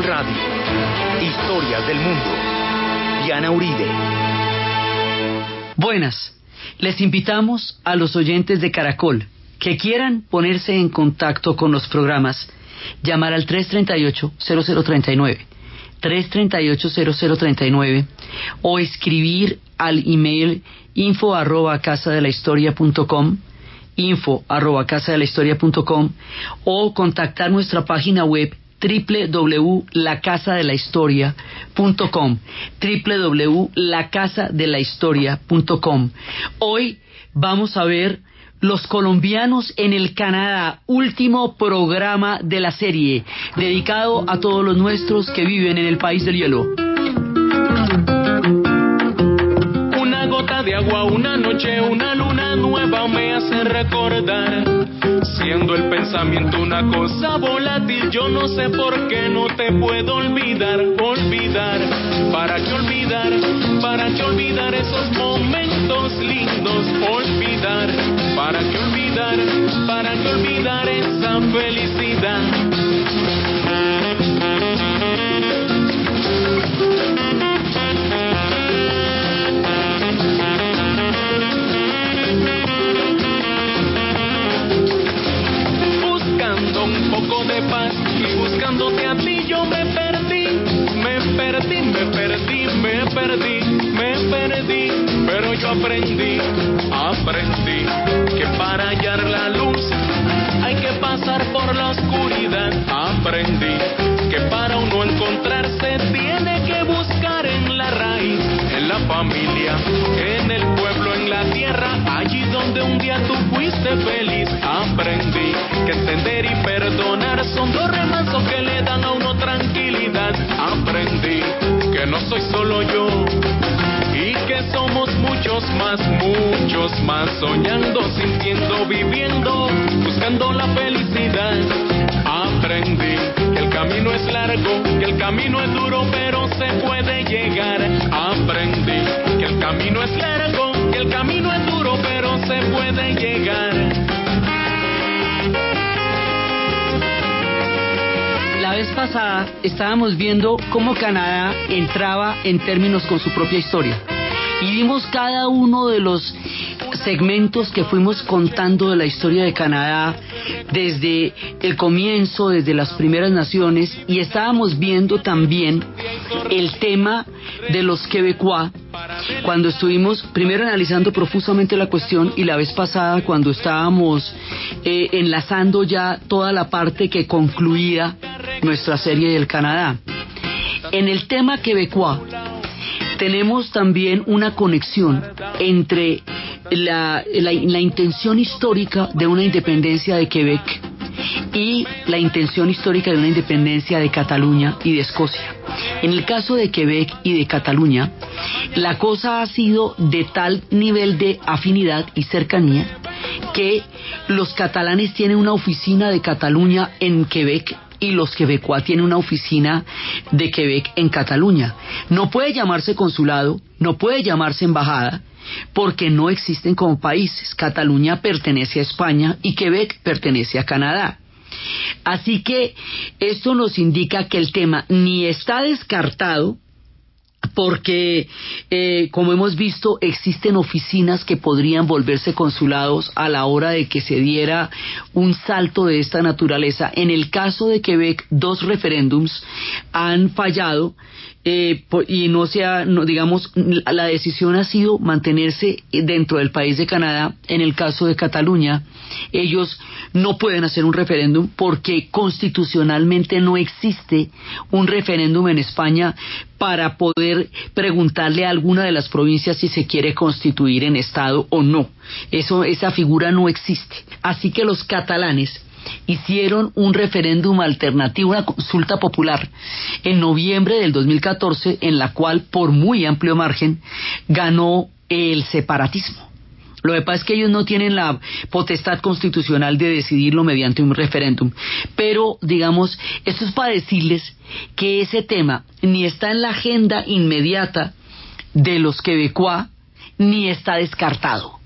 Radio. Historias del mundo. Diana Uribe. Buenas. Les invitamos a los oyentes de Caracol que quieran ponerse en contacto con los programas, llamar al 338-0039, 338-0039 o escribir al email info arroba casa punto com, info arroba casa o contactar nuestra página web www.lacasadelahistoria.com www.lacasadelahistoria.com Hoy vamos a ver los colombianos en el Canadá, último programa de la serie, dedicado a todos los nuestros que viven en el país del hielo. Una gota de agua, una noche, una luna nueva me hace recordar. Siendo el pensamiento una cosa volátil, yo no sé por qué no te puedo olvidar, olvidar. ¿Para qué olvidar? ¿Para qué olvidar esos momentos lindos? Olvidar. ¿Para qué olvidar? ¿Para qué olvidar esa felicidad? Camino es duro, pero se puede llegar. Aprendí que el camino es largo, que el camino es duro, pero se puede llegar. La vez pasada estábamos viendo cómo Canadá entraba en términos con su propia historia. Y vimos cada uno de los segmentos que fuimos contando de la historia de Canadá desde el comienzo, desde las primeras naciones, y estábamos viendo también el tema de los quebecois cuando estuvimos primero analizando profusamente la cuestión y la vez pasada cuando estábamos eh, enlazando ya toda la parte que concluía nuestra serie del Canadá. En el tema quebecois tenemos también una conexión entre la, la, intención histórica de una independencia de Quebec y la intención histórica de una independencia de Cataluña y de Escocia. En el caso de Quebec y de Cataluña, la cosa ha sido de tal nivel de afinidad y cercanía que los catalanes tienen una oficina de Cataluña en Quebec y los quebecois tienen una oficina de Quebec en Cataluña. No puede llamarse consulado, no puede llamarse embajada, porque no existen como países. Cataluña pertenece a España y Quebec pertenece a Canadá. Así que esto nos indica que el tema ni está descartado, porque, eh, como hemos visto, existen oficinas que podrían volverse consulados a la hora de que se diera un salto de esta naturaleza. En el caso de Quebec, dos referéndums han fallado eh, y no se ha, no, digamos, la decisión ha sido mantenerse dentro del país de Canadá. En el caso de Cataluña, ellos no pueden hacer un referéndum porque constitucionalmente no existe un referéndum en España para poder preguntarle a alguna de las provincias si se quiere constituir en Estado o no. Eso, esa figura no existe. Así que los catalanes hicieron un referéndum alternativo, una consulta popular, en noviembre del 2014, en la cual, por muy amplio margen, ganó el separatismo. Lo que pasa es que ellos no tienen la potestad constitucional de decidirlo mediante un referéndum. Pero, digamos, esto es para decirles que ese tema ni está en la agenda inmediata de los quebecois, ni está descartado.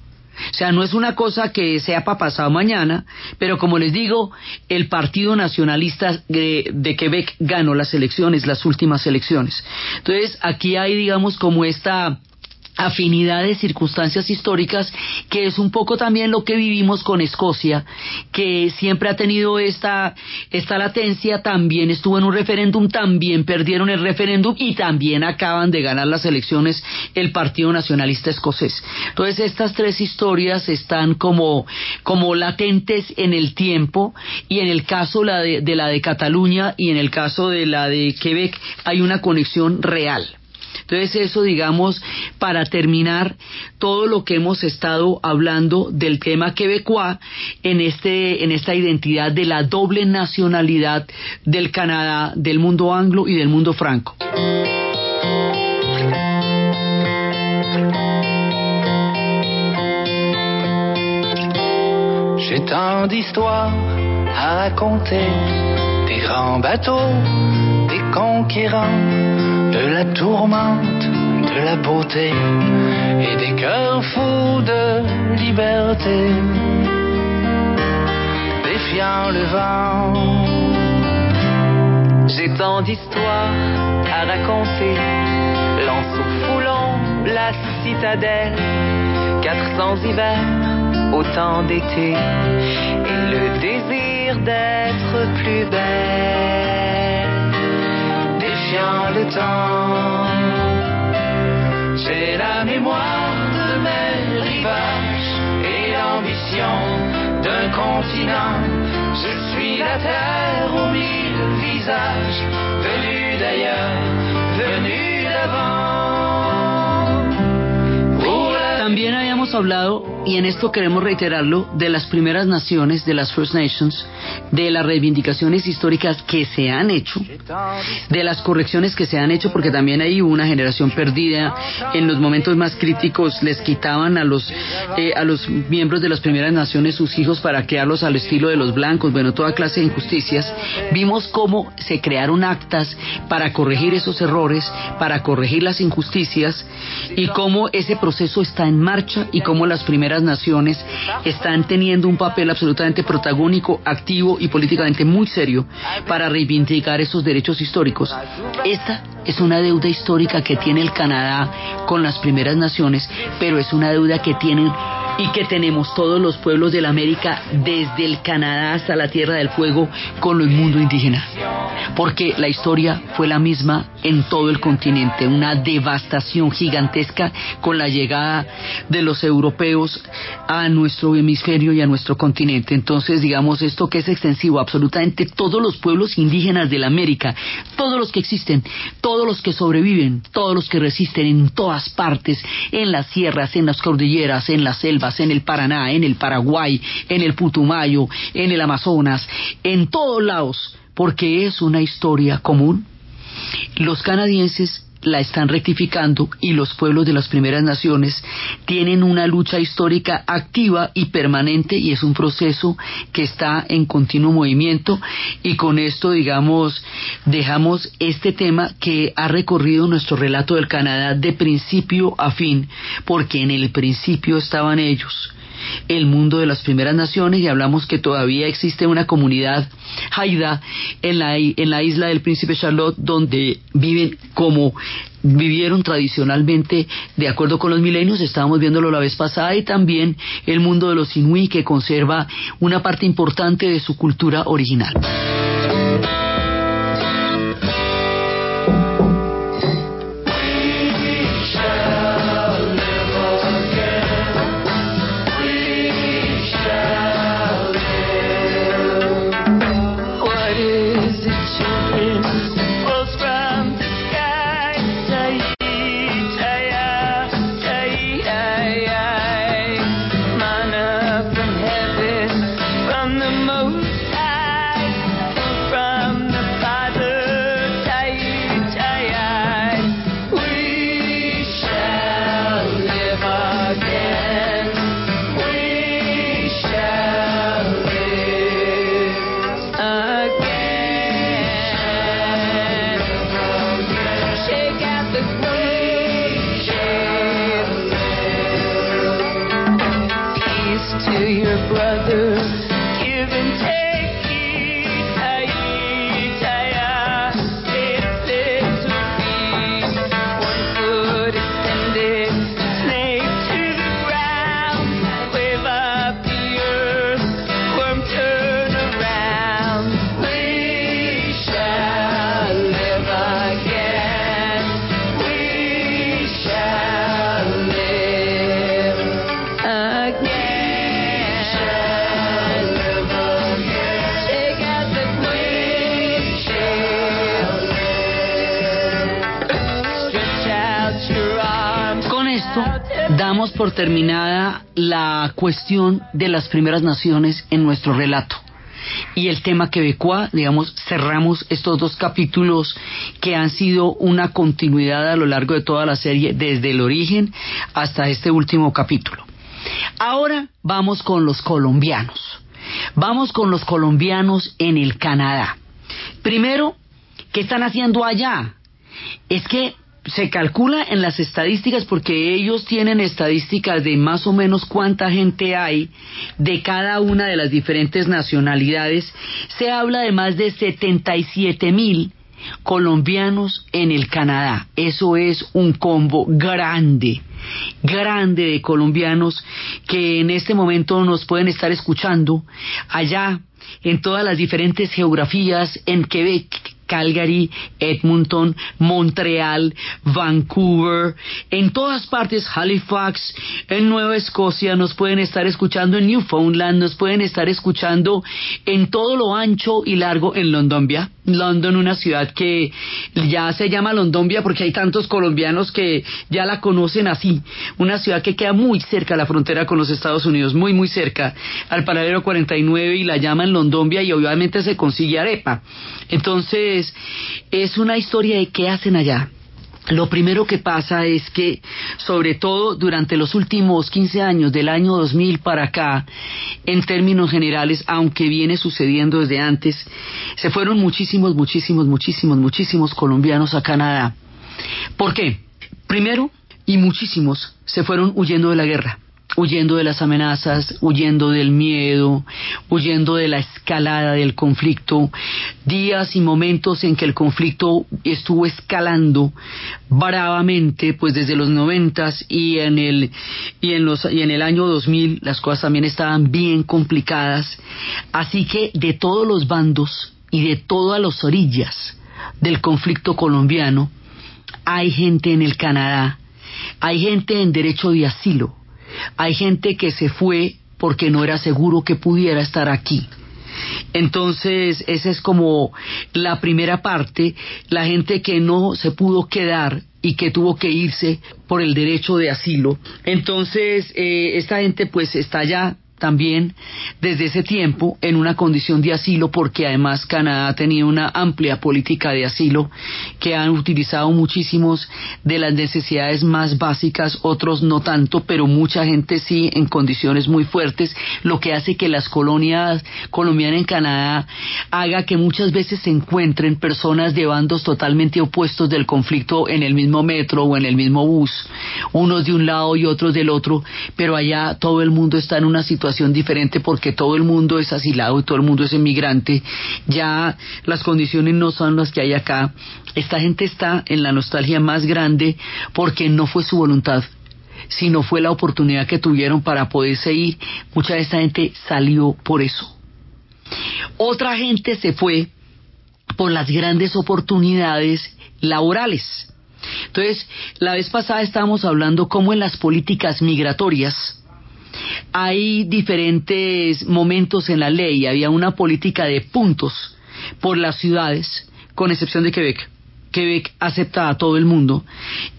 O sea, no es una cosa que sea para pasado mañana, pero como les digo, el Partido Nacionalista de, de, Quebec ganó las elecciones, las últimas elecciones. Entonces, aquí hay, digamos, como esta afinidad de circunstancias históricas, que es un poco también lo que vivimos con Escocia, que siempre ha tenido esta, esta latencia, también estuvo en un referéndum, también perdieron el referéndum y también acaban de ganar las elecciones el Partido Nacionalista Escocés. Entonces estas tres historias están como, como latentes en el tiempo y en el caso la de, de la de Cataluña y en el caso de la de Quebec hay una conexión real. Entonces eso, digamos, para terminar todo lo que hemos estado hablando del tema quebecois en, este, en esta identidad de la doble nacionalidad del Canadá, del mundo anglo y del mundo franco. J'ai tant d'histoires à raconter, des grands bateaux, des conquérants la tourmente, de la beauté et des cœurs fous de liberté, défiant le vent. J'ai tant d'histoires à raconter, l'anseau foulant, la citadelle, 400 hivers, autant d'été, et le désir d'être plus belle le temps. J'ai la mémoire de mes rivages et l'ambition d'un continent. Je suis la terre aux mille visages, venu d'ailleurs, venu d'avant. También habíamos hablado y en esto queremos reiterarlo, de las primeras naciones, de las First Nations, de las reivindicaciones históricas que se han hecho, de las correcciones que se han hecho, porque también hay una generación perdida en los momentos más críticos, les quitaban a los, eh, a los miembros de las primeras naciones sus hijos para crearlos al estilo de los blancos, bueno, toda clase de injusticias. Vimos cómo se crearon actas para corregir esos errores, para corregir las injusticias y cómo ese proceso está en marcha y cómo las primeras naciones están teniendo un papel absolutamente protagónico, activo y políticamente muy serio para reivindicar esos derechos históricos. Esta es una deuda histórica que tiene el Canadá con las primeras naciones, pero es una deuda que tienen y que tenemos todos los pueblos de la América, desde el Canadá hasta la Tierra del Fuego, con el mundo indígena. Porque la historia fue la misma en todo el continente, una devastación gigantesca con la llegada de los europeos a nuestro hemisferio y a nuestro continente. Entonces, digamos, esto que es extensivo, absolutamente todos los pueblos indígenas de la América, todos los que existen, todos los que sobreviven, todos los que resisten en todas partes, en las sierras, en las cordilleras, en las selvas, en el Paraná, en el Paraguay, en el Putumayo, en el Amazonas, en todos lados, porque es una historia común. Los canadienses la están rectificando y los pueblos de las primeras naciones tienen una lucha histórica activa y permanente y es un proceso que está en continuo movimiento. Y con esto digamos dejamos este tema que ha recorrido nuestro relato del Canadá de principio a fin porque en el principio estaban ellos el mundo de las primeras naciones y hablamos que todavía existe una comunidad haida en la, en la isla del Príncipe Charlotte donde viven como vivieron tradicionalmente de acuerdo con los milenios, estábamos viéndolo la vez pasada, y también el mundo de los inuit que conserva una parte importante de su cultura original. Terminada la cuestión de las primeras naciones en nuestro relato. Y el tema quebecois, digamos, cerramos estos dos capítulos que han sido una continuidad a lo largo de toda la serie, desde el origen hasta este último capítulo. Ahora vamos con los colombianos. Vamos con los colombianos en el Canadá. Primero, ¿qué están haciendo allá? Es que se calcula en las estadísticas porque ellos tienen estadísticas de más o menos cuánta gente hay de cada una de las diferentes nacionalidades. Se habla de más de 77 mil colombianos en el Canadá. Eso es un combo grande, grande de colombianos que en este momento nos pueden estar escuchando allá en todas las diferentes geografías en Quebec, Calgary, Edmonton, Montreal, Vancouver, en todas partes, Halifax, en Nueva Escocia, nos pueden estar escuchando en Newfoundland, nos pueden estar escuchando en todo lo ancho y largo en Londombia. London, una ciudad que ya se llama Londombia porque hay tantos colombianos que ya la conocen así. Una ciudad que queda muy cerca a la frontera con los Estados Unidos, muy, muy cerca al paralelo 49 y la llaman Londombia y obviamente se consigue arepa. Entonces, es una historia de qué hacen allá. Lo primero que pasa es que, sobre todo durante los últimos 15 años del año 2000 para acá, en términos generales, aunque viene sucediendo desde antes, se fueron muchísimos, muchísimos, muchísimos, muchísimos colombianos a Canadá. ¿Por qué? Primero, y muchísimos se fueron huyendo de la guerra huyendo de las amenazas, huyendo del miedo, huyendo de la escalada del conflicto, días y momentos en que el conflicto estuvo escalando bravamente, pues desde los noventas y en el y en los y en el año 2000 las cosas también estaban bien complicadas, así que de todos los bandos y de todas las orillas del conflicto colombiano hay gente en el Canadá, hay gente en derecho de asilo, hay gente que se fue porque no era seguro que pudiera estar aquí. Entonces, esa es como la primera parte, la gente que no se pudo quedar y que tuvo que irse por el derecho de asilo. Entonces, eh, esta gente pues está ya también desde ese tiempo en una condición de asilo porque además Canadá ha tenido una amplia política de asilo que han utilizado muchísimos de las necesidades más básicas, otros no tanto, pero mucha gente sí en condiciones muy fuertes, lo que hace que las colonias colombianas en Canadá haga que muchas veces se encuentren personas de bandos totalmente opuestos del conflicto en el mismo metro o en el mismo bus, unos de un lado y otros del otro, pero allá todo el mundo está en una situación diferente porque todo el mundo es asilado y todo el mundo es emigrante, ya las condiciones no son las que hay acá. Esta gente está en la nostalgia más grande porque no fue su voluntad, sino fue la oportunidad que tuvieron para poderse ir. Mucha de esta gente salió por eso. Otra gente se fue por las grandes oportunidades laborales. Entonces, la vez pasada estábamos hablando cómo en las políticas migratorias hay diferentes momentos en la ley. Había una política de puntos por las ciudades, con excepción de Quebec. Quebec acepta a todo el mundo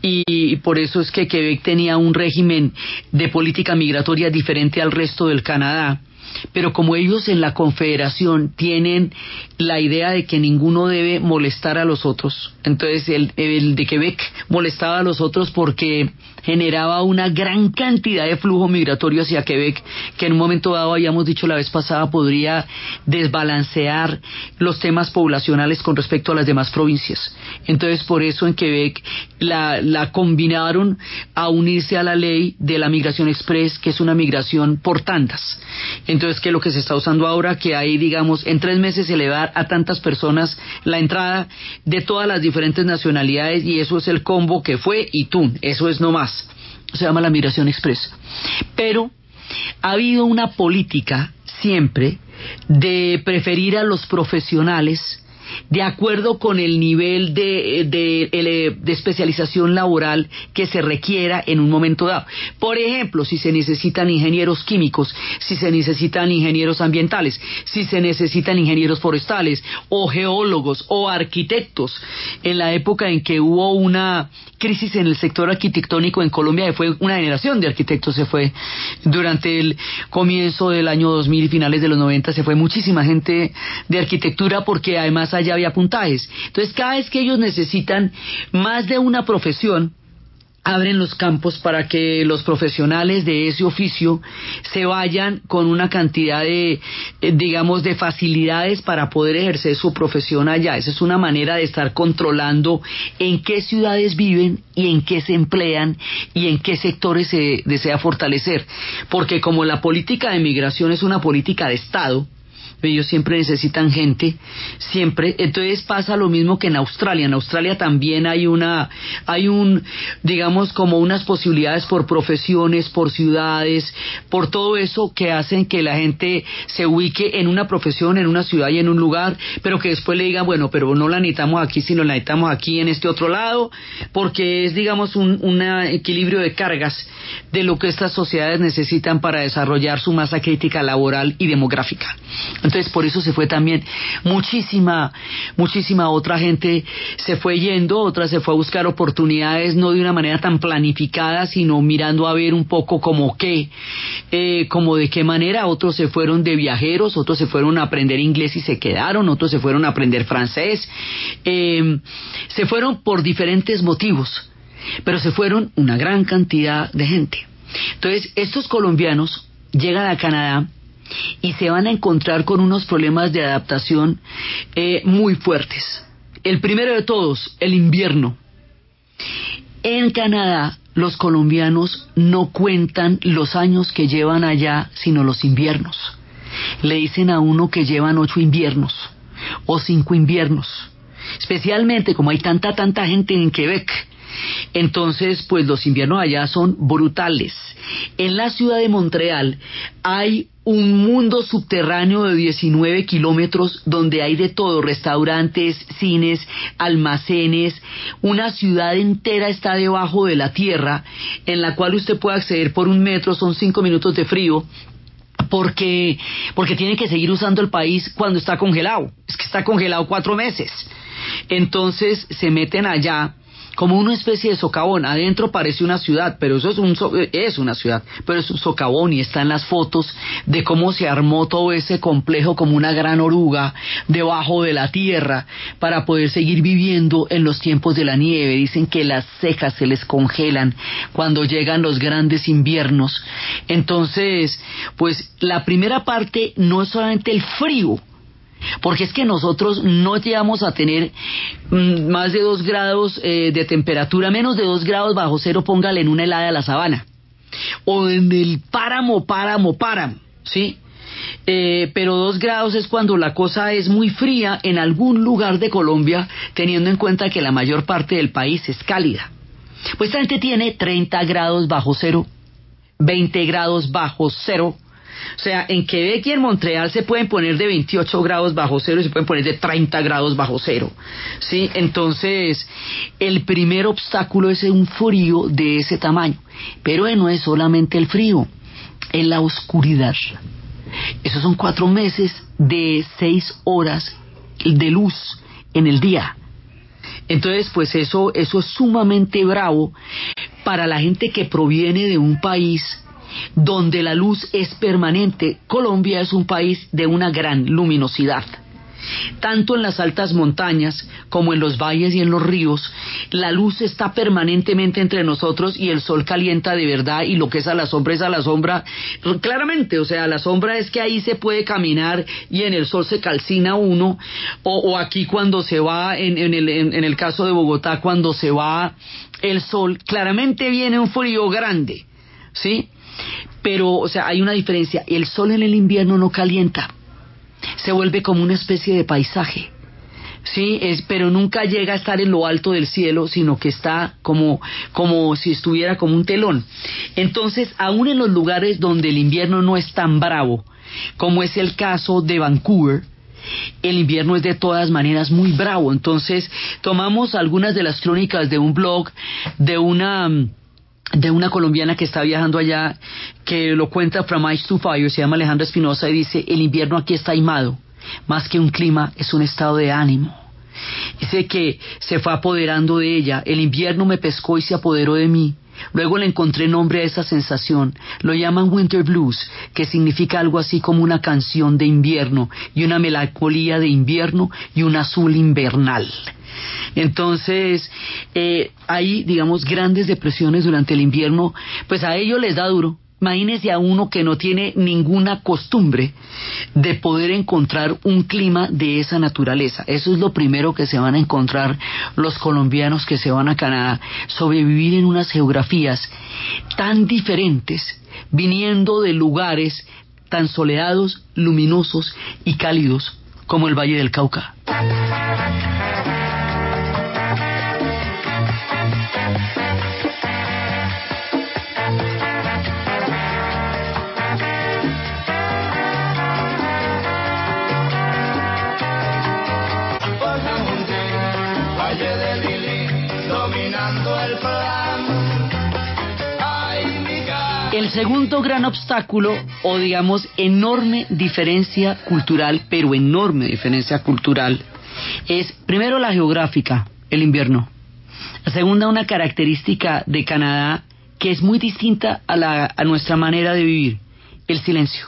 y por eso es que Quebec tenía un régimen de política migratoria diferente al resto del Canadá. Pero como ellos en la confederación tienen la idea de que ninguno debe molestar a los otros, entonces el, de Quebec molestaba a los otros porque generaba una gran cantidad de flujo migratorio hacia Quebec, que en un momento dado, habíamos dicho la vez pasada, podría desbalancear los temas poblacionales con respecto a las demás provincias. Entonces, por eso en Quebec la, la combinaron a unirse a la ley de la migración express, que es una migración por tandas. Entonces, que lo que se está usando ahora, que hay, digamos, en tres meses se le va a tantas personas la entrada de todas las diferentes nacionalidades y eso es el combo que fue y tú, eso es no más se llama la migración expresa. Pero ha habido una política siempre de preferir a los profesionales de acuerdo con el nivel de, de, de, especialización laboral que se requiera en un momento dado. Por ejemplo, si se necesitan ingenieros químicos, si se necesitan ingenieros ambientales, si se necesitan ingenieros forestales o geólogos o arquitectos. En la época en que hubo una crisis en el sector arquitectónico en Colombia, fue una generación de arquitectos, se fue durante el comienzo del año 2000 y finales de los 90, se fue muchísima gente de arquitectura porque además allá había puntajes. Entonces, cada vez que ellos necesitan más de una profesión, abren los campos para que los profesionales de ese oficio se vayan con una cantidad de, eh, digamos, de facilidades para poder ejercer su profesión allá. Esa es una manera de estar controlando en qué ciudades viven y en qué se emplean y en qué sectores se desea fortalecer. Porque como la política de migración es una política de Estado, ellos siempre necesitan gente, siempre. Entonces pasa lo mismo que en Australia. En Australia también hay una, hay un, digamos, como unas posibilidades por profesiones, por ciudades, por todo eso que hacen que la gente se ubique en una profesión, en una ciudad y en un lugar, pero que después le digan, bueno, pero no la necesitamos aquí, sino la necesitamos aquí en este otro lado, porque es, digamos, un, un equilibrio de cargas de lo que estas sociedades necesitan para desarrollar su masa crítica laboral y demográfica. Entonces por eso se fue también. Muchísima, muchísima otra gente se fue yendo, otra se fue a buscar oportunidades no de una manera tan planificada, sino mirando a ver un poco como qué, eh, como de qué manera, otros se fueron de viajeros, otros se fueron a aprender inglés y se quedaron, otros se fueron a aprender francés, eh, se fueron por diferentes motivos, pero se fueron una gran cantidad de gente. Entonces, estos colombianos llegan a Canadá y se van a encontrar con unos problemas de adaptación eh, muy fuertes. El primero de todos, el invierno. En Canadá, los colombianos no cuentan los años que llevan allá, sino los inviernos. Le dicen a uno que llevan ocho inviernos o cinco inviernos. Especialmente como hay tanta, tanta gente en Quebec. Entonces, pues los inviernos allá son brutales. En la ciudad de Montreal hay un mundo subterráneo de 19 kilómetros donde hay de todo, restaurantes, cines, almacenes, una ciudad entera está debajo de la tierra en la cual usted puede acceder por un metro, son cinco minutos de frío, porque, porque tiene que seguir usando el país cuando está congelado, es que está congelado cuatro meses. Entonces se meten allá como una especie de socavón. Adentro parece una ciudad, pero eso es, un es una ciudad, pero es un socavón y están las fotos de cómo se armó todo ese complejo como una gran oruga debajo de la tierra para poder seguir viviendo en los tiempos de la nieve. Dicen que las cejas se les congelan cuando llegan los grandes inviernos. Entonces, pues la primera parte no es solamente el frío, porque es que nosotros no llegamos a tener mm, más de dos grados eh, de temperatura, menos de dos grados bajo cero, póngale en una helada de la sabana. O en el páramo, páramo, páramo, ¿sí? Eh, pero dos grados es cuando la cosa es muy fría en algún lugar de Colombia, teniendo en cuenta que la mayor parte del país es cálida. Pues esta gente tiene 30 grados bajo cero, 20 grados bajo cero, o sea, en Quebec y en Montreal se pueden poner de 28 grados bajo cero y se pueden poner de 30 grados bajo cero. ¿sí? Entonces, el primer obstáculo es un frío de ese tamaño. Pero no es solamente el frío, es la oscuridad. Esos son cuatro meses de seis horas de luz en el día. Entonces, pues eso, eso es sumamente bravo para la gente que proviene de un país donde la luz es permanente. Colombia es un país de una gran luminosidad. Tanto en las altas montañas como en los valles y en los ríos, la luz está permanentemente entre nosotros y el sol calienta de verdad y lo que es a la sombra es a la sombra claramente, o sea, la sombra es que ahí se puede caminar y en el sol se calcina uno, o, aquí cuando se va, en, el, en el caso de Bogotá, cuando se va el sol, claramente viene un frío grande, ¿sí? Pero, o sea, hay una diferencia. El sol en el invierno no calienta. Se vuelve como una especie de paisaje. Sí, es, pero nunca llega a estar en lo alto del cielo, sino que está como, como si estuviera como un telón. Entonces, aún en los lugares donde el invierno no es tan bravo, como es el caso de Vancouver, el invierno es de todas maneras muy bravo. Entonces, tomamos algunas de las crónicas de un blog de una de una colombiana que está viajando allá, que lo cuenta From Ice to Fire, se llama Alejandra Espinosa, y dice, el invierno aquí está aimado, más que un clima, es un estado de ánimo. Dice que se fue apoderando de ella, el invierno me pescó y se apoderó de mí. Luego le encontré nombre a esa sensación. Lo llaman Winter Blues, que significa algo así como una canción de invierno y una melancolía de invierno y un azul invernal. Entonces, eh, hay, digamos, grandes depresiones durante el invierno, pues a ellos les da duro. Imagínese a uno que no tiene ninguna costumbre de poder encontrar un clima de esa naturaleza. Eso es lo primero que se van a encontrar los colombianos que se van a Canadá, sobrevivir en unas geografías tan diferentes, viniendo de lugares tan soleados, luminosos y cálidos como el Valle del Cauca. Segundo gran obstáculo, o digamos enorme diferencia cultural, pero enorme diferencia cultural, es primero la geográfica, el invierno. La segunda, una característica de Canadá que es muy distinta a, la, a nuestra manera de vivir, el silencio.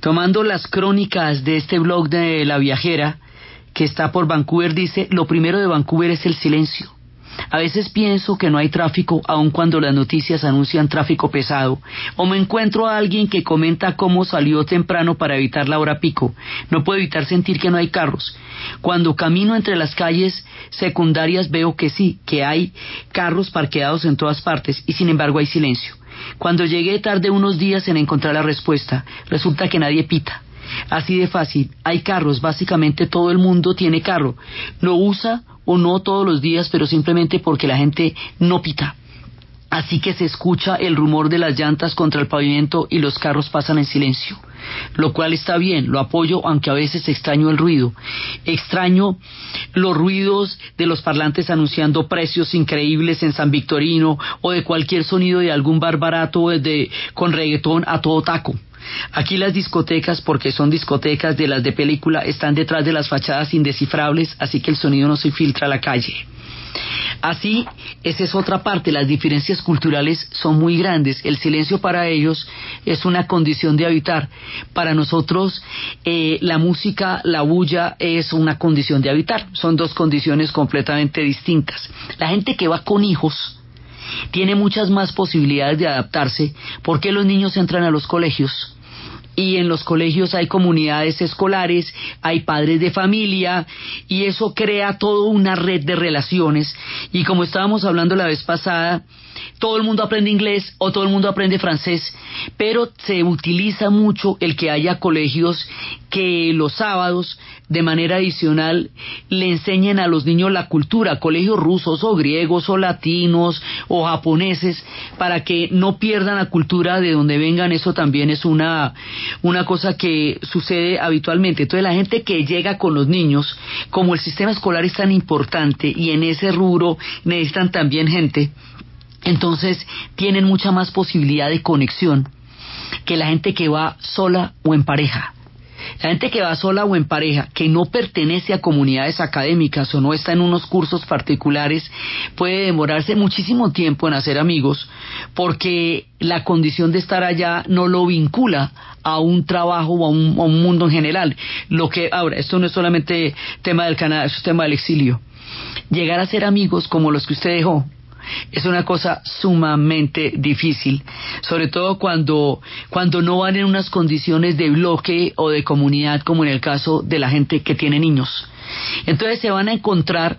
Tomando las crónicas de este blog de La Viajera, que está por Vancouver, dice, lo primero de Vancouver es el silencio. A veces pienso que no hay tráfico aun cuando las noticias anuncian tráfico pesado, o me encuentro a alguien que comenta cómo salió temprano para evitar la hora pico. No puedo evitar sentir que no hay carros. Cuando camino entre las calles secundarias veo que sí, que hay carros parqueados en todas partes y sin embargo hay silencio. Cuando llegué tarde unos días en encontrar la respuesta, resulta que nadie pita. Así de fácil, hay carros, básicamente todo el mundo tiene carro. Lo usa o no todos los días, pero simplemente porque la gente no pita. Así que se escucha el rumor de las llantas contra el pavimento y los carros pasan en silencio, lo cual está bien, lo apoyo, aunque a veces extraño el ruido. Extraño los ruidos de los parlantes anunciando precios increíbles en San Victorino o de cualquier sonido de algún bar barato de, con reggaetón a todo taco. Aquí las discotecas, porque son discotecas de las de película, están detrás de las fachadas indescifrables, así que el sonido no se filtra a la calle. Así, esa es otra parte, las diferencias culturales son muy grandes, el silencio para ellos es una condición de habitar, para nosotros eh, la música, la bulla es una condición de habitar, son dos condiciones completamente distintas. La gente que va con hijos tiene muchas más posibilidades de adaptarse porque los niños entran a los colegios y en los colegios hay comunidades escolares, hay padres de familia y eso crea toda una red de relaciones. Y como estábamos hablando la vez pasada, todo el mundo aprende inglés o todo el mundo aprende francés, pero se utiliza mucho el que haya colegios que los sábados de manera adicional le enseñen a los niños la cultura, colegios rusos o griegos o latinos o japoneses, para que no pierdan la cultura de donde vengan, eso también es una, una cosa que sucede habitualmente. Entonces la gente que llega con los niños, como el sistema escolar es tan importante y en ese rubro necesitan también gente, entonces tienen mucha más posibilidad de conexión que la gente que va sola o en pareja. La gente que va sola o en pareja, que no pertenece a comunidades académicas o no está en unos cursos particulares, puede demorarse muchísimo tiempo en hacer amigos porque la condición de estar allá no lo vincula a un trabajo o a un, mundo en general. Lo que ahora, esto no es solamente tema del Canadá, es tema del exilio. Llegar a ser amigos como los que usted dejó, es una cosa sumamente difícil, sobre todo cuando, cuando no van en unas condiciones de bloque o de comunidad como en el caso de la gente que tiene niños. Entonces se van a encontrar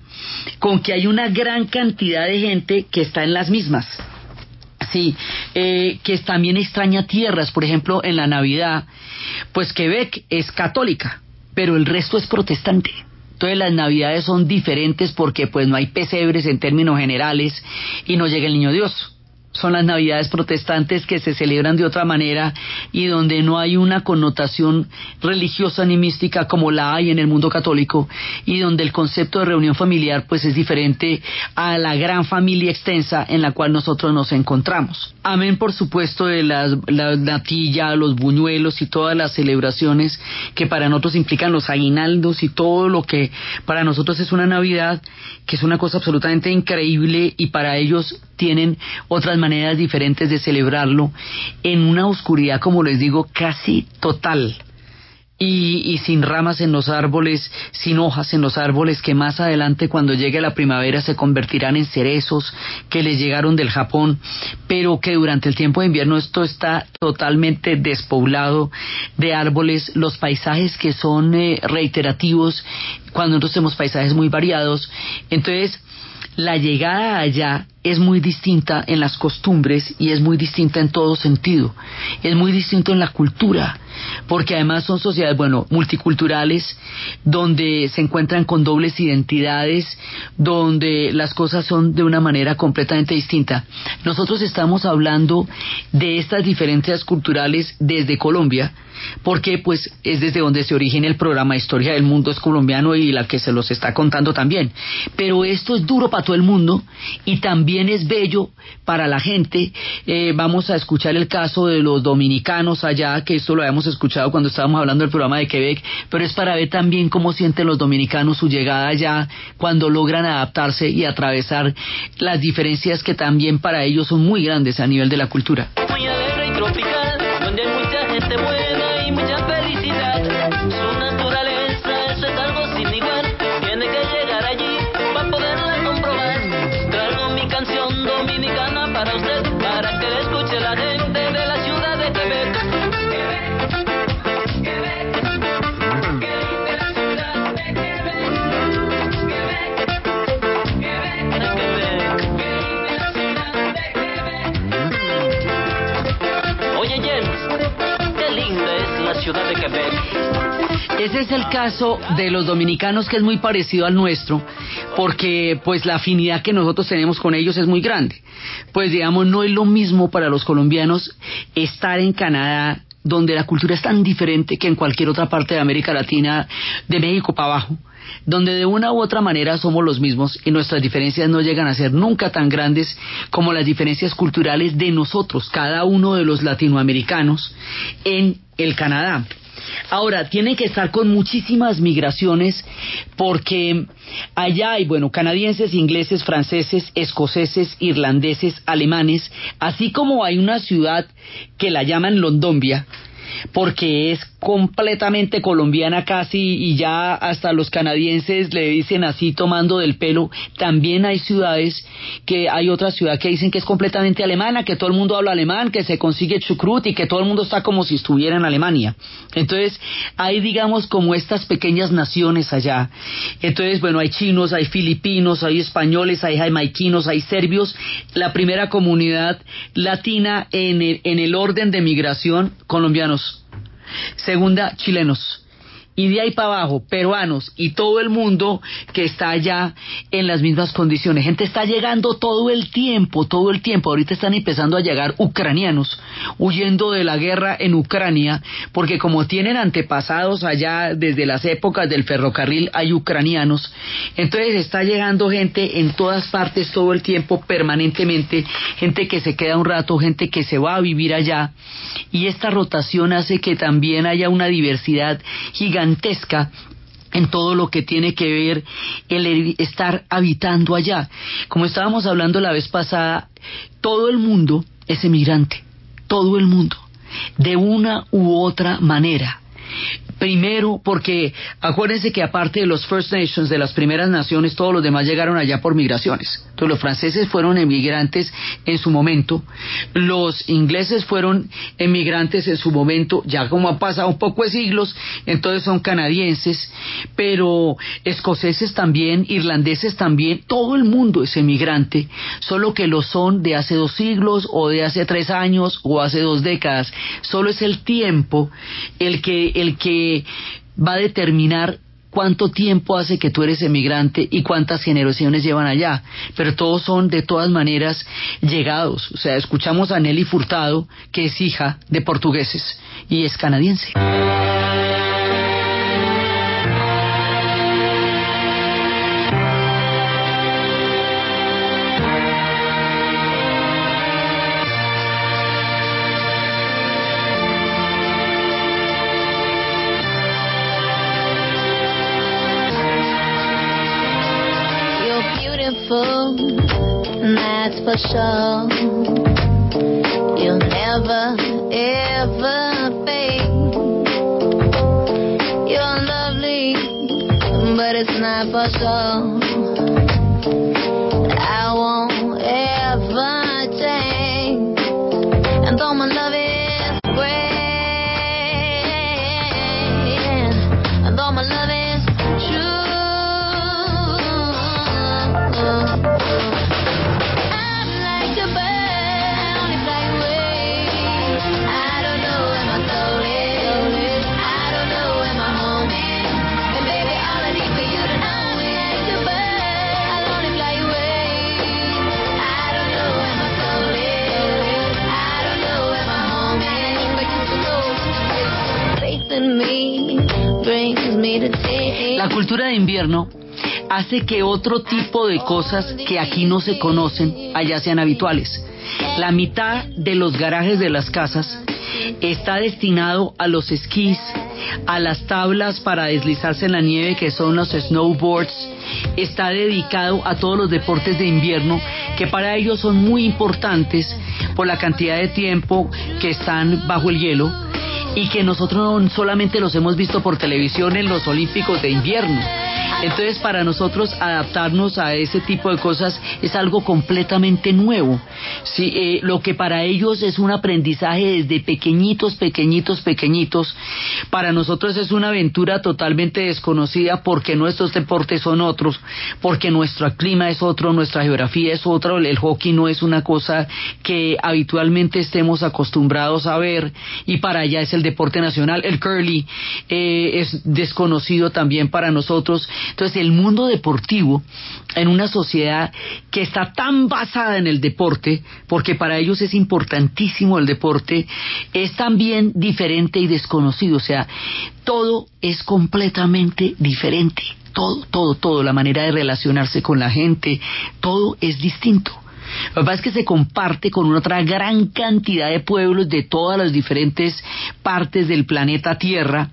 con que hay una gran cantidad de gente que está en las mismas. Sí, eh, que también extraña tierras, por ejemplo, en la Navidad, pues Quebec es católica, pero el resto es protestante. Entonces las navidades son diferentes porque pues no hay pesebres en términos generales y no llega el niño Dios. Son las navidades protestantes que se celebran de otra manera y donde no hay una connotación religiosa ni mística como la hay en el mundo católico y donde el concepto de reunión familiar pues es diferente a la gran familia extensa en la cual nosotros nos encontramos. Amén por supuesto de la natilla, los buñuelos y todas las celebraciones que para nosotros implican los aguinaldos y todo lo que para nosotros es una Navidad que es una cosa absolutamente increíble y para ellos tienen otras maneras diferentes de celebrarlo en una oscuridad, como les digo, casi total. Y, y, sin ramas en los árboles, sin hojas en los árboles, que más adelante cuando llegue la primavera se convertirán en cerezos que les llegaron del Japón, pero que durante el tiempo de invierno esto está totalmente despoblado de árboles, los paisajes que son eh, reiterativos, cuando nosotros tenemos paisajes muy variados, entonces la llegada allá es muy distinta en las costumbres y es muy distinta en todo sentido. Es muy distinto en la cultura, porque además son sociedades, bueno, multiculturales, donde se encuentran con dobles identidades, donde las cosas son de una manera completamente distinta. Nosotros estamos hablando de estas diferencias culturales desde Colombia, porque pues es desde donde se origina el programa Historia del Mundo es colombiano y la que se los está contando también. Pero esto es duro para todo el mundo y también es bello para la gente. Eh, vamos a escuchar el caso de los dominicanos allá, que esto lo habíamos escuchado cuando estábamos hablando del programa de Quebec, pero es para ver también cómo sienten los dominicanos su llegada allá cuando logran adaptarse y atravesar las diferencias que también para ellos son muy grandes a nivel de la cultura. Es el caso de los dominicanos que es muy parecido al nuestro, porque pues la afinidad que nosotros tenemos con ellos es muy grande. Pues digamos, no es lo mismo para los colombianos estar en Canadá donde la cultura es tan diferente que en cualquier otra parte de América Latina, de México para abajo, donde de una u otra manera somos los mismos y nuestras diferencias no llegan a ser nunca tan grandes como las diferencias culturales de nosotros, cada uno de los latinoamericanos en el Canadá. Ahora, tienen que estar con muchísimas migraciones porque allá hay, bueno, canadienses, ingleses, franceses, escoceses, irlandeses, alemanes, así como hay una ciudad que la llaman Londombia, porque es completamente colombiana casi y ya hasta los canadienses le dicen así tomando del pelo. También hay ciudades que hay otra ciudad que dicen que es completamente alemana, que todo el mundo habla alemán, que se consigue chucrut y que todo el mundo está como si estuviera en Alemania. Entonces hay digamos como estas pequeñas naciones allá. Entonces bueno hay chinos, hay filipinos, hay españoles, hay jamaiquinos, hay serbios. La primera comunidad latina en el, en el orden de migración colombianos segunda chilenos y de ahí para abajo peruanos y todo el mundo que está allá en las mismas condiciones. Gente está llegando todo el tiempo, todo el tiempo. Ahorita están empezando a llegar ucranianos huyendo de la guerra en Ucrania porque como tienen antepasados allá desde las épocas del ferrocarril hay ucranianos. Entonces está llegando gente en todas partes todo el tiempo permanentemente, gente que se queda un rato, gente que se va a vivir allá y esta rotación hace que también haya una diversidad en todo lo que tiene que ver el estar habitando allá. Como estábamos hablando la vez pasada, todo el mundo es emigrante, todo el mundo, de una u otra manera. Primero, porque acuérdense que aparte de los First Nations, de las primeras naciones, todos los demás llegaron allá por migraciones. Entonces los franceses fueron emigrantes en su momento, los ingleses fueron emigrantes en su momento, ya como ha pasado un poco de siglos, entonces son canadienses, pero escoceses también, irlandeses también, todo el mundo es emigrante, solo que lo son de hace dos siglos o de hace tres años o hace dos décadas. Solo es el tiempo el que, el que va a determinar cuánto tiempo hace que tú eres emigrante y cuántas generaciones llevan allá, pero todos son de todas maneras llegados. O sea, escuchamos a Nelly Furtado, que es hija de portugueses y es canadiense. You'll never, ever fade. You're lovely, but it's not for sure. Invierno hace que otro tipo de cosas que aquí no se conocen allá sean habituales. La mitad de los garajes de las casas está destinado a los esquís, a las tablas para deslizarse en la nieve que son los snowboards, está dedicado a todos los deportes de invierno que para ellos son muy importantes por la cantidad de tiempo que están bajo el hielo y que nosotros no solamente los hemos visto por televisión en los Olímpicos de invierno. Entonces para nosotros adaptarnos a ese tipo de cosas es algo completamente nuevo. Sí, eh, lo que para ellos es un aprendizaje desde pequeñitos, pequeñitos, pequeñitos, para nosotros es una aventura totalmente desconocida porque nuestros deportes son otros, porque nuestro clima es otro, nuestra geografía es otra, el hockey no es una cosa que habitualmente estemos acostumbrados a ver y para allá es el deporte nacional, el curly eh, es desconocido también para nosotros entonces, el mundo deportivo, en una sociedad que está tan basada en el deporte, porque para ellos es importantísimo el deporte, es también diferente y desconocido. O sea, todo es completamente diferente. Todo, todo, todo, la manera de relacionarse con la gente, todo es distinto. Lo que pasa es que se comparte con otra gran cantidad de pueblos de todas las diferentes partes del planeta Tierra.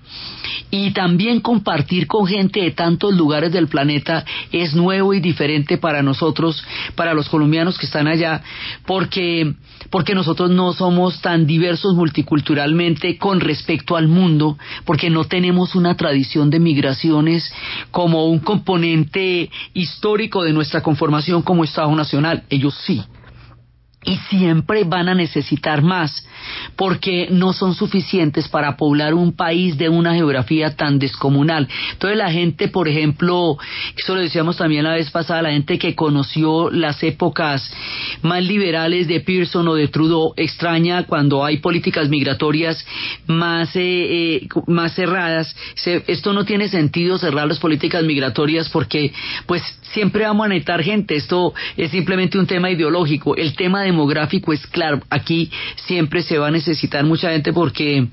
Y también compartir con gente de tantos lugares del planeta es nuevo y diferente para nosotros, para los colombianos que están allá, porque porque nosotros no somos tan diversos multiculturalmente con respecto al mundo, porque no tenemos una tradición de migraciones como un componente histórico de nuestra conformación como Estado Nacional. Ellos sí y siempre van a necesitar más porque no son suficientes para poblar un país de una geografía tan descomunal. Entonces la gente, por ejemplo, eso lo decíamos también la vez pasada, la gente que conoció las épocas más liberales de Pearson o de Trudeau extraña cuando hay políticas migratorias más, eh, eh, más cerradas. esto no tiene sentido cerrar las políticas migratorias porque pues siempre vamos a necesitar gente. Esto es simplemente un tema ideológico. El tema demográfico es claro. Aquí siempre se va a necesitar mucha gente porque,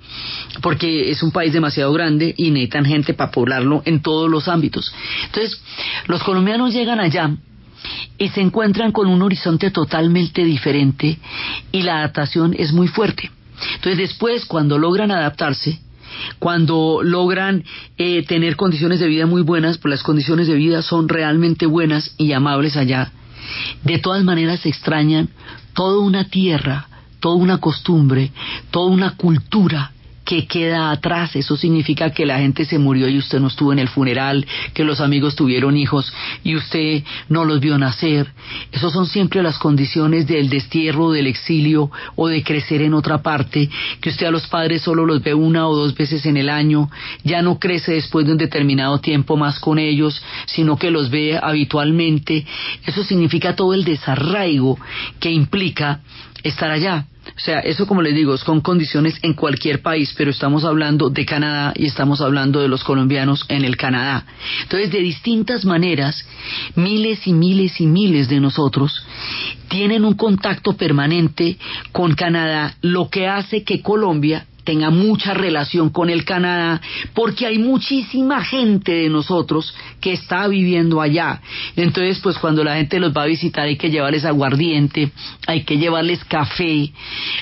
porque es un país demasiado grande y necesitan gente para poblarlo en todos los ámbitos. Entonces, los colombianos llegan allá y se encuentran con un horizonte totalmente diferente y la adaptación es muy fuerte. Entonces después, cuando logran adaptarse, cuando logran eh, tener condiciones de vida muy buenas, pues las condiciones de vida son realmente buenas y amables allá, de todas maneras se extrañan toda una tierra, toda una costumbre, toda una cultura que queda atrás. Eso significa que la gente se murió y usted no estuvo en el funeral, que los amigos tuvieron hijos y usted no los vio nacer. Esas son siempre las condiciones del destierro, del exilio o de crecer en otra parte, que usted a los padres solo los ve una o dos veces en el año, ya no crece después de un determinado tiempo más con ellos, sino que los ve habitualmente. Eso significa todo el desarraigo que implica estar allá. O sea, eso como les digo, es con condiciones en cualquier país, pero estamos hablando de Canadá y estamos hablando de los colombianos en el Canadá. Entonces, de distintas maneras, miles y miles y miles de nosotros tienen un contacto permanente con Canadá, lo que hace que Colombia tenga mucha relación con el Canadá, porque hay muchísima gente de nosotros que está viviendo allá. Entonces, pues cuando la gente los va a visitar hay que llevarles aguardiente, hay que llevarles café,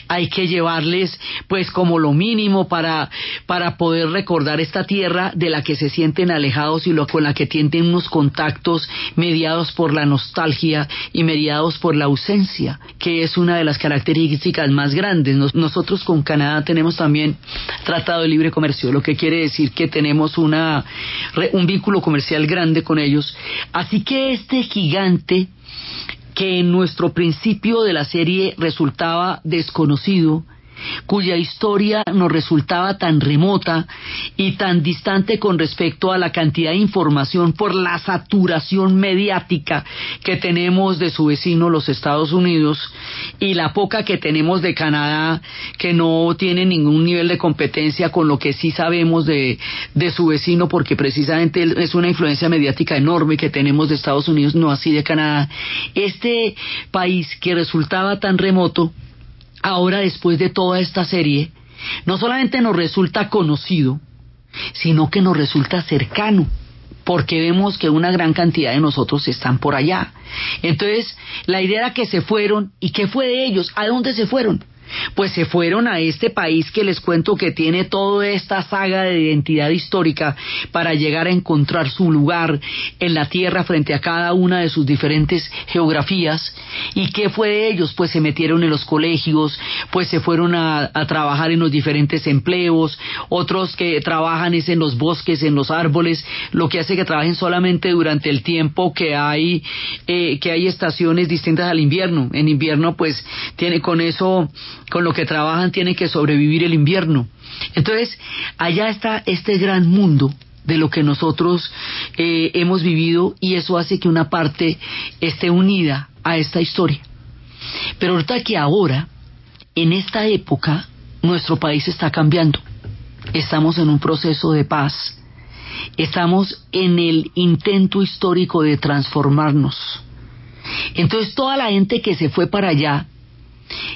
hay que llevarles pues como lo mínimo para, para poder recordar esta tierra de la que se sienten alejados y lo, con la que tienen unos contactos mediados por la nostalgia y mediados por la ausencia, que es una de las características más grandes. nosotros con Canadá tenemos también tratado de libre comercio, lo que quiere decir que tenemos una, un vínculo comercial grande con ellos. Así que este gigante que en nuestro principio de la serie resultaba desconocido, cuya historia nos resultaba tan remota y tan distante con respecto a la cantidad de información por la saturación mediática que tenemos de su vecino los Estados Unidos y la poca que tenemos de Canadá que no tiene ningún nivel de competencia con lo que sí sabemos de, de su vecino porque precisamente es una influencia mediática enorme que tenemos de Estados Unidos, no así de Canadá. Este país que resultaba tan remoto ahora después de toda esta serie, no solamente nos resulta conocido, sino que nos resulta cercano, porque vemos que una gran cantidad de nosotros están por allá. Entonces, la idea era que se fueron, ¿y qué fue de ellos? ¿A dónde se fueron? Pues se fueron a este país que les cuento que tiene toda esta saga de identidad histórica para llegar a encontrar su lugar en la tierra frente a cada una de sus diferentes geografías. ¿Y qué fue de ellos? Pues se metieron en los colegios, pues se fueron a, trabajar en los diferentes empleos, otros que trabajan es en los bosques, en los árboles, lo que hace que trabajen solamente durante el tiempo que hay, eh, que hay estaciones distintas al invierno. En invierno pues tiene con eso con lo que trabajan tienen que sobrevivir el invierno. Entonces, allá está este gran mundo de lo que nosotros eh, hemos vivido y eso hace que una parte esté unida a esta historia. Pero ahorita que ahora, en esta época, nuestro país está cambiando. Estamos en un proceso de paz. Estamos en el intento histórico de transformarnos. Entonces toda la gente que se fue para allá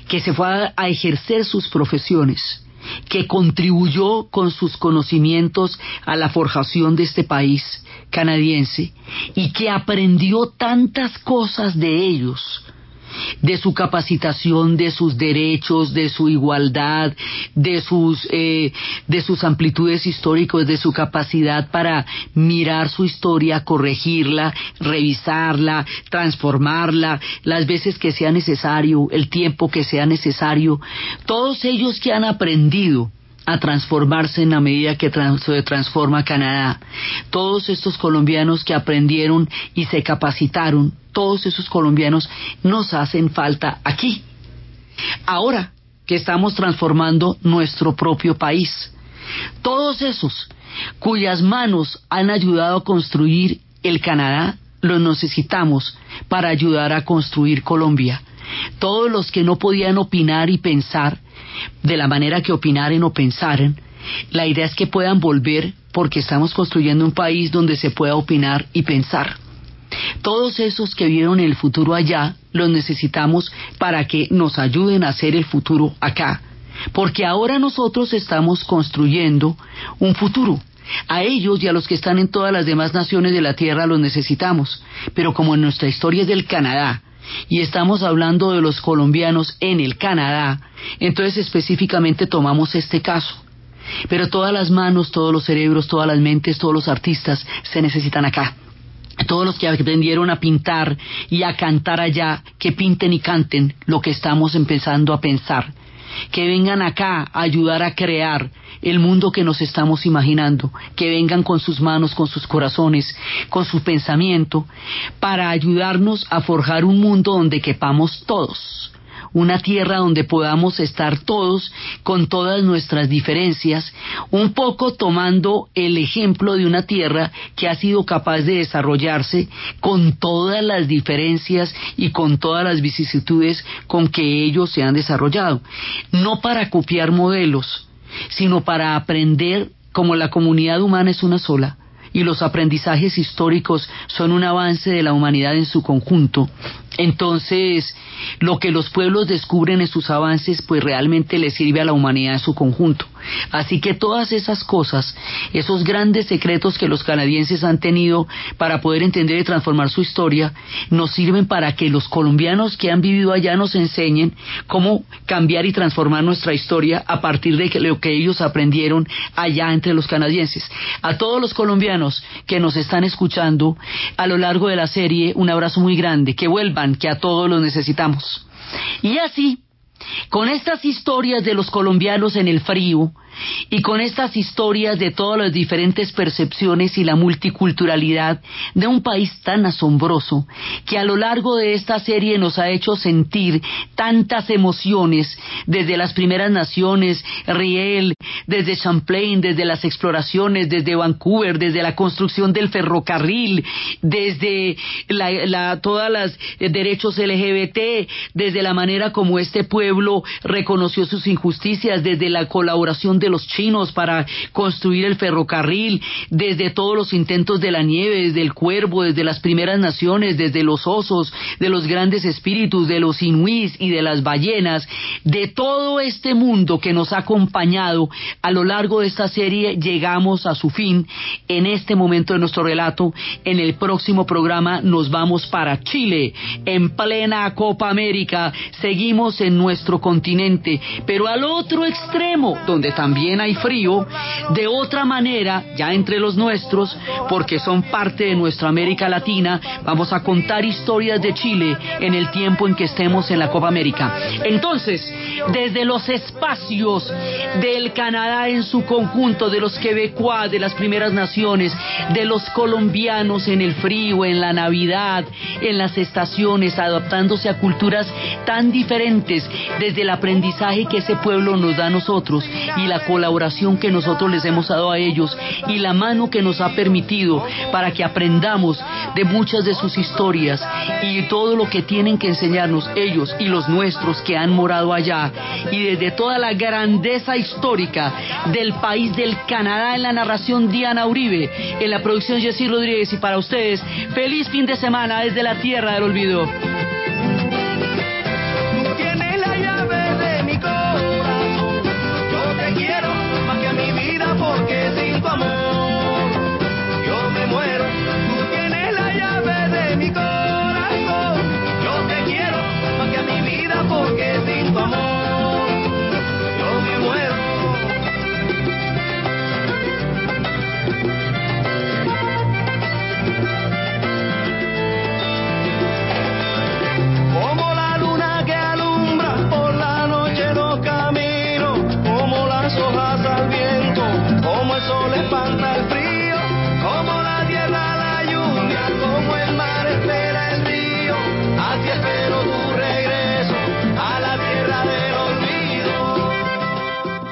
que se fue a, ejercer sus profesiones, que contribuyó con sus conocimientos a la forjación de este país canadiense y que aprendió tantas cosas de ellos de su capacitación, de sus derechos, de su igualdad, de sus, eh, de sus amplitudes históricas, de su capacidad para mirar su historia, corregirla, revisarla, transformarla, las veces que sea necesario, el tiempo que sea necesario. Todos ellos que han aprendido a transformarse en la medida que se transforma Canadá. Todos estos colombianos que aprendieron y se capacitaron, todos esos colombianos nos hacen falta aquí. Ahora que estamos transformando nuestro propio país. Todos esos cuyas manos han ayudado a construir el Canadá, los necesitamos para ayudar a construir Colombia. Todos los que no podían opinar y pensar de la manera que opinaren o pensaren, la idea es que puedan volver porque estamos construyendo un país donde se pueda opinar y pensar. Todos esos que vieron el futuro allá los necesitamos para que nos ayuden a hacer el futuro acá. Porque ahora nosotros estamos construyendo un futuro. A ellos y a los que están en todas las demás naciones de la Tierra los necesitamos. Pero como en nuestra historia es del Canadá, y estamos hablando de los colombianos en el Canadá, entonces específicamente tomamos este caso. Pero todas las manos, todos los cerebros, todas las mentes, todos los artistas se necesitan acá. Todos los que aprendieron a pintar y a cantar allá, que pinten y canten lo que estamos empezando a pensar. Que vengan acá a ayudar a crear el mundo que nos estamos imaginando, que vengan con sus manos, con sus corazones, con su pensamiento, para ayudarnos a forjar un mundo donde quepamos todos, una tierra donde podamos estar todos con todas nuestras diferencias, un poco tomando el ejemplo de una tierra que ha sido capaz de desarrollarse con todas las diferencias y con todas las vicisitudes con que ellos se han desarrollado, no para copiar modelos, sino para aprender como la comunidad humana es una sola, y los aprendizajes históricos son un avance de la humanidad en su conjunto, entonces lo que los pueblos descubren en sus avances pues realmente les sirve a la humanidad en su conjunto. Así que todas esas cosas, esos grandes secretos que los canadienses han tenido para poder entender y transformar su historia, nos sirven para que los colombianos que han vivido allá nos enseñen cómo cambiar y transformar nuestra historia a partir de lo que ellos aprendieron allá entre los canadienses. A todos los colombianos que nos están escuchando a lo largo de la serie, un abrazo muy grande, que vuelvan, que a todos los necesitamos. Y así, con estas historias de los colombianos en el frío y con estas historias de todas las diferentes percepciones y la multiculturalidad de un país tan asombroso que a lo largo de esta serie nos ha hecho sentir tantas emociones desde las primeras naciones, Riel, desde Champlain, desde las exploraciones, desde Vancouver, desde la construcción del ferrocarril, desde la, todos los derechos LGBT, desde la manera como este pueblo reconoció sus injusticias, desde la colaboración de los chinos para construir el ferrocarril, desde todos los intentos de la nieve, desde el cuervo, desde las primeras naciones, desde los osos, de los grandes espíritus, de los inuís y de las ballenas, de todo este mundo que nos ha acompañado a lo largo de esta serie, llegamos a su fin en este momento de nuestro relato. En el próximo programa nos vamos para Chile, en plena Copa América. Seguimos en nuestro continente, pero al otro extremo, donde también hay frío, de otra manera, ya entre los nuestros, porque son parte de nuestra América Latina, vamos a contar historias de Chile en el tiempo en que estemos en la Copa América. Entonces, desde los espacios del Canadá en su conjunto, de los quebecuas, de las primeras naciones, de los colombianos en el frío, en la Navidad, en las estaciones, adaptándose a culturas tan diferentes, desde el aprendizaje que ese pueblo nos da a nosotros y la colaboración que nosotros les hemos dado a ellos y la mano que nos ha permitido para que aprendamos de muchas de sus historias y todo lo que tienen que enseñarnos ellos y los nuestros que han morado allá y desde toda la grandeza histórica del país del Canadá en la narración Diana Uribe, en la producción Jessy Rodríguez y para ustedes, feliz fin de semana desde la tierra del olvido. Porque